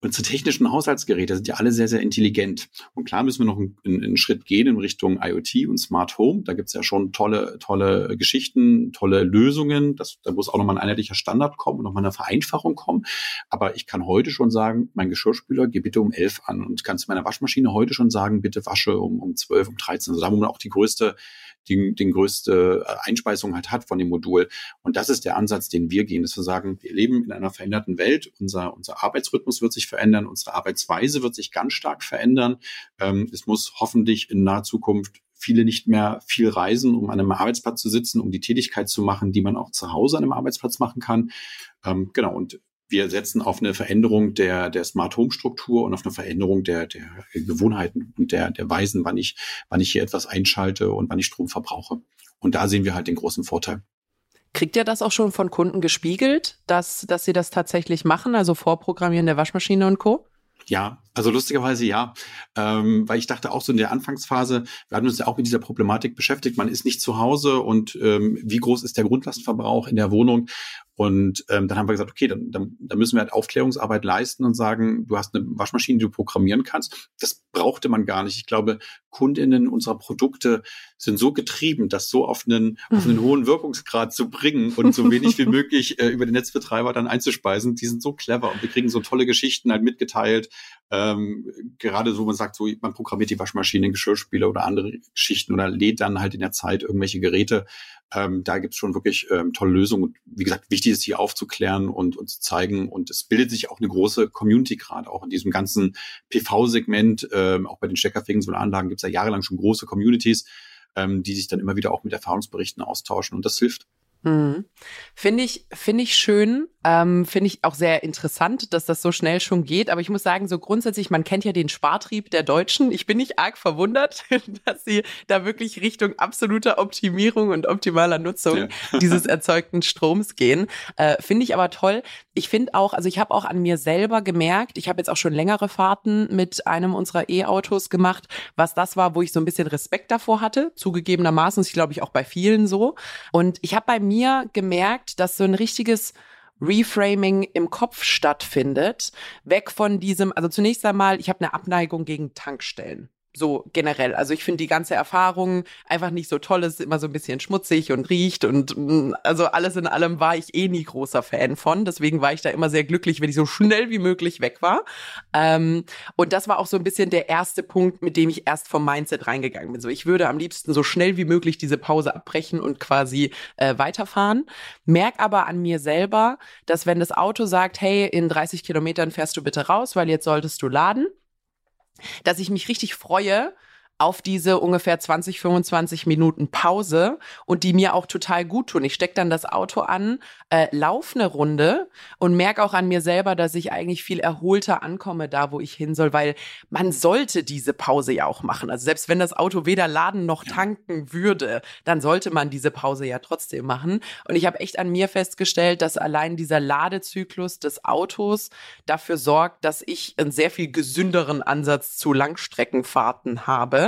Unsere technischen Haushaltsgeräte sind ja alle sehr, sehr intelligent. Und klar müssen wir noch einen, einen Schritt gehen in Richtung IoT und Smart Home. Da gibt's ja schon tolle, tolle Geschichten, tolle Lösungen. Das, da muss auch nochmal ein einheitlicher Standard kommen und nochmal eine Vereinfachung kommen. Aber ich kann heute schon sagen, mein Geschirrspüler geh bitte um elf an und kann zu meiner Waschmaschine heute schon sagen, bitte wasche um, um zwölf, um dreizehn. Also da, wo man auch die größte die, den größte äh, Einspeisung halt hat von dem Modul. Und das ist der Ansatz, den wir gehen, dass wir sagen, wir leben in einer veränderten Welt, unser, unser Arbeitsrhythmus wird sich verändern, unsere Arbeitsweise wird sich ganz stark verändern. Ähm, es muss hoffentlich in naher Zukunft viele nicht mehr viel reisen, um an einem Arbeitsplatz zu sitzen, um die Tätigkeit zu machen, die man auch zu Hause an einem Arbeitsplatz machen kann. Ähm, genau, und wir setzen auf eine Veränderung der, der Smart Home Struktur und auf eine Veränderung der, der Gewohnheiten und der, der Weisen, wann ich, wann ich hier etwas einschalte und wann ich Strom verbrauche. Und da sehen wir halt den großen Vorteil. Kriegt ihr das auch schon von Kunden gespiegelt, dass, dass sie das tatsächlich machen, also Vorprogrammieren der Waschmaschine und Co.? Ja, also lustigerweise ja, ähm, weil ich dachte auch so in der Anfangsphase, wir hatten uns ja auch mit dieser Problematik beschäftigt, man ist nicht zu Hause und ähm, wie groß ist der Grundlastverbrauch in der Wohnung und ähm, dann haben wir gesagt, okay, dann, dann, dann müssen wir halt Aufklärungsarbeit leisten und sagen, du hast eine Waschmaschine, die du programmieren kannst. Das brauchte man gar nicht. Ich glaube, Kundinnen unserer Produkte sind so getrieben, das so auf einen, auf einen *laughs* hohen Wirkungsgrad zu bringen und so wenig wie möglich äh, über den Netzbetreiber dann einzuspeisen. Die sind so clever und wir kriegen so tolle Geschichten halt mitgeteilt. Ähm, gerade so, man sagt so, man programmiert die Waschmaschine, Geschirrspüler oder andere Geschichten oder lädt dann halt in der Zeit irgendwelche Geräte ähm, da gibt es schon wirklich ähm, tolle Lösungen. Und wie gesagt, wichtig ist hier aufzuklären und, und zu zeigen. Und es bildet sich auch eine große Community gerade auch in diesem ganzen PV-Segment. Ähm, auch bei den Steckerfingen so Anlagen gibt es ja jahrelang schon große Communities, ähm, die sich dann immer wieder auch mit Erfahrungsberichten austauschen. Und das hilft. Mhm. Finde ich, finde ich schön, ähm, finde ich auch sehr interessant, dass das so schnell schon geht. Aber ich muss sagen, so grundsätzlich, man kennt ja den Spartrieb der Deutschen. Ich bin nicht arg verwundert, *laughs* dass sie da wirklich Richtung absoluter Optimierung und optimaler Nutzung ja. *laughs* dieses erzeugten Stroms gehen. Äh, finde ich aber toll. Ich finde auch, also ich habe auch an mir selber gemerkt, ich habe jetzt auch schon längere Fahrten mit einem unserer E-Autos gemacht, was das war, wo ich so ein bisschen Respekt davor hatte, zugegebenermaßen. Ich glaube ich auch bei vielen so. Und ich habe bei mir gemerkt, dass so ein richtiges Reframing im Kopf stattfindet, weg von diesem, also zunächst einmal, ich habe eine Abneigung gegen Tankstellen. So generell. Also ich finde die ganze Erfahrung einfach nicht so toll. Es ist immer so ein bisschen schmutzig und riecht und mm, also alles in allem war ich eh nie großer Fan von. Deswegen war ich da immer sehr glücklich, wenn ich so schnell wie möglich weg war. Ähm, und das war auch so ein bisschen der erste Punkt, mit dem ich erst vom Mindset reingegangen bin. So, ich würde am liebsten so schnell wie möglich diese Pause abbrechen und quasi äh, weiterfahren. Merk aber an mir selber, dass wenn das Auto sagt, hey, in 30 Kilometern fährst du bitte raus, weil jetzt solltest du laden, dass ich mich richtig freue, auf diese ungefähr 20, 25 Minuten Pause und die mir auch total gut tun. Ich stecke dann das Auto an, äh, laufe eine Runde und merke auch an mir selber, dass ich eigentlich viel erholter ankomme da, wo ich hin soll, weil man sollte diese Pause ja auch machen. Also selbst wenn das Auto weder laden noch tanken würde, dann sollte man diese Pause ja trotzdem machen. Und ich habe echt an mir festgestellt, dass allein dieser Ladezyklus des Autos dafür sorgt, dass ich einen sehr viel gesünderen Ansatz zu Langstreckenfahrten habe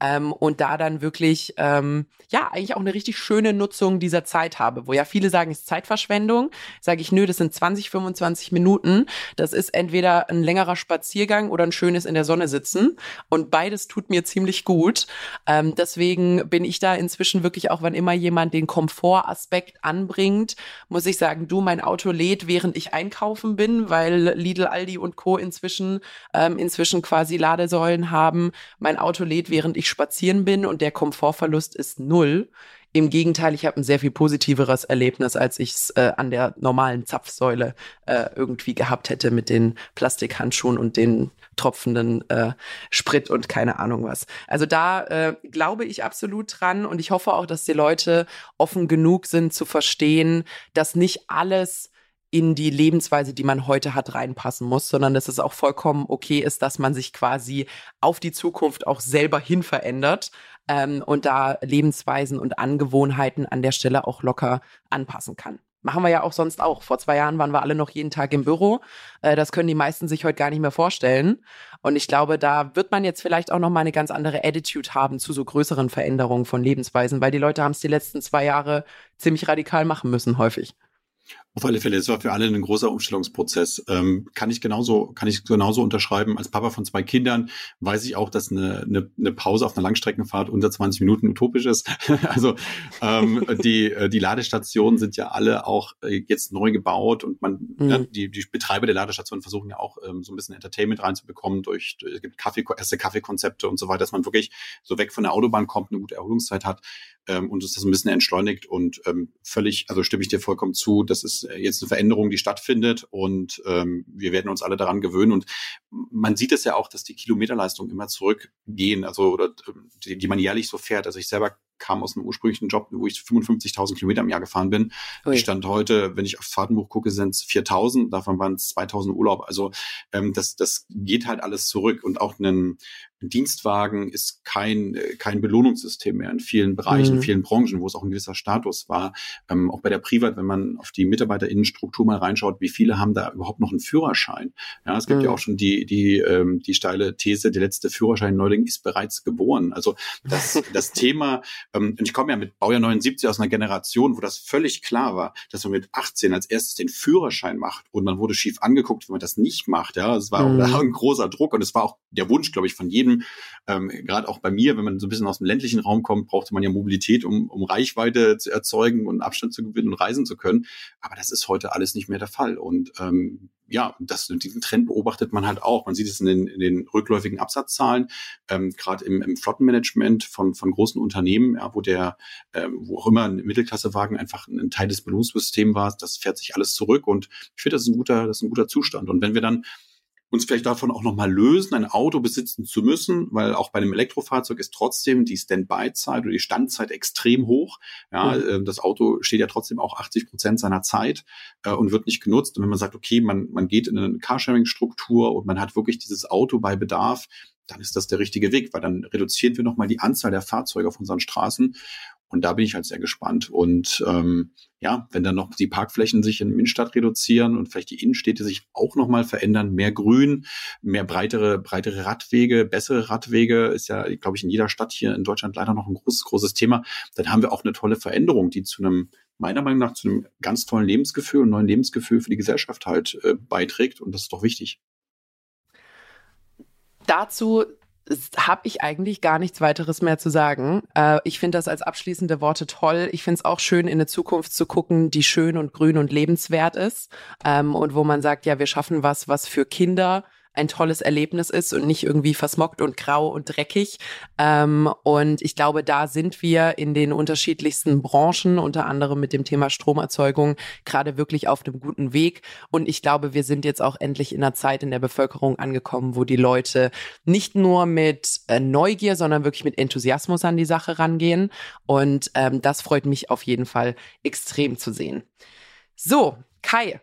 ähm, und da dann wirklich, ähm, ja, eigentlich auch eine richtig schöne Nutzung dieser Zeit habe, wo ja viele sagen, es ist Zeitverschwendung, sage ich, nö, das sind 20, 25 Minuten, das ist entweder ein längerer Spaziergang oder ein schönes in der Sonne sitzen und beides tut mir ziemlich gut. Ähm, deswegen bin ich da inzwischen wirklich auch, wann immer jemand den Komfortaspekt anbringt, muss ich sagen, du, mein Auto lädt, während ich einkaufen bin, weil Lidl, Aldi und Co. inzwischen, ähm, inzwischen quasi Ladesäulen haben. Mein Auto lädt, während ich spazieren bin und der Komfortverlust ist null. Im Gegenteil, ich habe ein sehr viel positiveres Erlebnis, als ich es äh, an der normalen Zapfsäule äh, irgendwie gehabt hätte mit den Plastikhandschuhen und den tropfenden äh, Sprit und keine Ahnung was. Also da äh, glaube ich absolut dran und ich hoffe auch, dass die Leute offen genug sind zu verstehen, dass nicht alles in die Lebensweise, die man heute hat, reinpassen muss, sondern dass es auch vollkommen okay ist, dass man sich quasi auf die Zukunft auch selber hin verändert ähm, und da Lebensweisen und Angewohnheiten an der Stelle auch locker anpassen kann. Machen wir ja auch sonst auch. Vor zwei Jahren waren wir alle noch jeden Tag im Büro. Äh, das können die meisten sich heute gar nicht mehr vorstellen. Und ich glaube, da wird man jetzt vielleicht auch noch mal eine ganz andere Attitude haben zu so größeren Veränderungen von Lebensweisen, weil die Leute haben es die letzten zwei Jahre ziemlich radikal machen müssen, häufig. Auf alle Fälle, es war für alle ein großer Umstellungsprozess. Ähm, kann ich genauso, kann ich genauso unterschreiben. Als Papa von zwei Kindern weiß ich auch, dass eine, eine, eine Pause auf einer Langstreckenfahrt unter 20 Minuten utopisch ist. *laughs* also ähm, die, die Ladestationen sind ja alle auch äh, jetzt neu gebaut und man, mhm. ja, die, die Betreiber der Ladestationen versuchen ja auch ähm, so ein bisschen Entertainment reinzubekommen durch, durch es gibt Kaffee, erste Kaffeekonzepte und so weiter, dass man wirklich so weg von der Autobahn kommt, eine gute Erholungszeit hat ähm, und es das ein bisschen entschleunigt und ähm, völlig, also stimme ich dir vollkommen zu, das ist äh, jetzt eine Veränderung, die stattfindet und ähm, wir werden uns alle daran gewöhnen und man sieht es ja auch, dass die Kilometerleistungen immer zurückgehen, also oder die, die man jährlich so fährt. Also ich selber kam aus einem ursprünglichen Job, wo ich 55.000 Kilometer im Jahr gefahren bin. Ui. Ich stand heute, wenn ich aufs Fahrtenbuch gucke, sind es 4.000, davon waren es 2.000 Urlaub. Also ähm, das, das geht halt alles zurück und auch ein Dienstwagen ist kein, kein Belohnungssystem mehr in vielen Bereichen, mhm. in vielen Branchen, wo es auch ein gewisser Status war. Ähm, auch bei der Privat, wenn man auf die Mitarbeiterinnenstruktur mal reinschaut, wie viele haben da überhaupt noch einen Führerschein? Ja, es gibt mhm. ja auch schon die, die, ähm, die steile These, der letzte Führerschein-Neuling ist bereits geboren. Also das, *laughs* das Thema ähm, und ich komme ja mit Baujahr 79 aus einer Generation, wo das völlig klar war, dass man mit 18 als erstes den Führerschein macht und man wurde schief angeguckt, wenn man das nicht macht. Ja, es war mhm. auch ein großer Druck und es war auch der Wunsch, glaube ich, von jedem, ähm, gerade auch bei mir, wenn man so ein bisschen aus dem ländlichen Raum kommt, brauchte man ja Mobilität, um, um Reichweite zu erzeugen und Abstand zu gewinnen und reisen zu können. Aber das ist heute alles nicht mehr der Fall. Und ähm, ja, das, diesen Trend beobachtet man halt auch. Man sieht es in den, in den rückläufigen Absatzzahlen, ähm, gerade im, im Flottenmanagement von, von großen Unternehmen, ja, wo der, ähm, wo auch immer ein Mittelklassewagen einfach ein Teil des Belohnungssystems war, das fährt sich alles zurück und ich finde, das ist ein guter, das ist ein guter Zustand. Und wenn wir dann uns vielleicht davon auch nochmal lösen, ein Auto besitzen zu müssen, weil auch bei einem Elektrofahrzeug ist trotzdem die Standby-Zeit oder die Standzeit extrem hoch. Ja, mhm. das Auto steht ja trotzdem auch 80 Prozent seiner Zeit äh, und wird nicht genutzt. Und wenn man sagt, okay, man, man geht in eine Carsharing-Struktur und man hat wirklich dieses Auto bei Bedarf, dann ist das der richtige Weg, weil dann reduzieren wir nochmal die Anzahl der Fahrzeuge auf unseren Straßen und da bin ich halt sehr gespannt. Und ähm, ja, wenn dann noch die Parkflächen sich in Innenstadt reduzieren und vielleicht die Innenstädte sich auch nochmal verändern, mehr Grün, mehr breitere, breitere Radwege, bessere Radwege, ist ja, glaube ich, in jeder Stadt hier in Deutschland leider noch ein großes, großes Thema, dann haben wir auch eine tolle Veränderung, die zu einem meiner Meinung nach zu einem ganz tollen Lebensgefühl und neuen Lebensgefühl für die Gesellschaft halt äh, beiträgt. Und das ist doch wichtig. Dazu habe ich eigentlich gar nichts weiteres mehr zu sagen. Äh, ich finde das als abschließende Worte toll. Ich finde es auch schön, in eine Zukunft zu gucken, die schön und grün und lebenswert ist ähm, und wo man sagt, ja, wir schaffen was, was für Kinder ein tolles Erlebnis ist und nicht irgendwie versmockt und grau und dreckig. Ähm, und ich glaube, da sind wir in den unterschiedlichsten Branchen, unter anderem mit dem Thema Stromerzeugung, gerade wirklich auf einem guten Weg. Und ich glaube, wir sind jetzt auch endlich in einer Zeit in der Bevölkerung angekommen, wo die Leute nicht nur mit äh, Neugier, sondern wirklich mit Enthusiasmus an die Sache rangehen. Und ähm, das freut mich auf jeden Fall extrem zu sehen. So, Kai.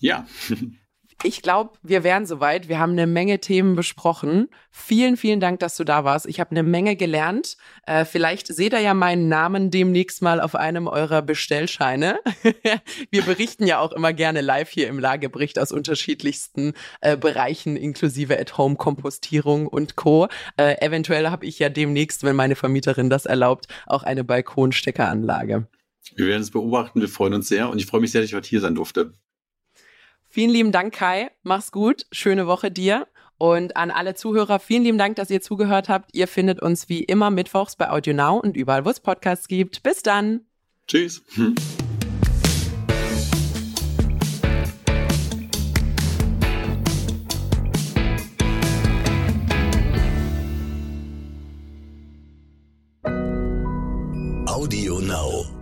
Ja. *laughs* Ich glaube, wir wären soweit. Wir haben eine Menge Themen besprochen. Vielen, vielen Dank, dass du da warst. Ich habe eine Menge gelernt. Äh, vielleicht seht ihr ja meinen Namen demnächst mal auf einem eurer Bestellscheine. *laughs* wir berichten ja auch immer gerne live hier im Lagebericht aus unterschiedlichsten äh, Bereichen, inklusive At-Home-Kompostierung und Co. Äh, eventuell habe ich ja demnächst, wenn meine Vermieterin das erlaubt, auch eine Balkonsteckeranlage. Wir werden es beobachten. Wir freuen uns sehr und ich freue mich sehr, dass ich heute hier sein durfte. Vielen lieben Dank, Kai. Mach's gut. Schöne Woche dir. Und an alle Zuhörer, vielen lieben Dank, dass ihr zugehört habt. Ihr findet uns wie immer mittwochs bei Audio Now und überall, wo es Podcasts gibt. Bis dann. Tschüss. Hm. Audio Now.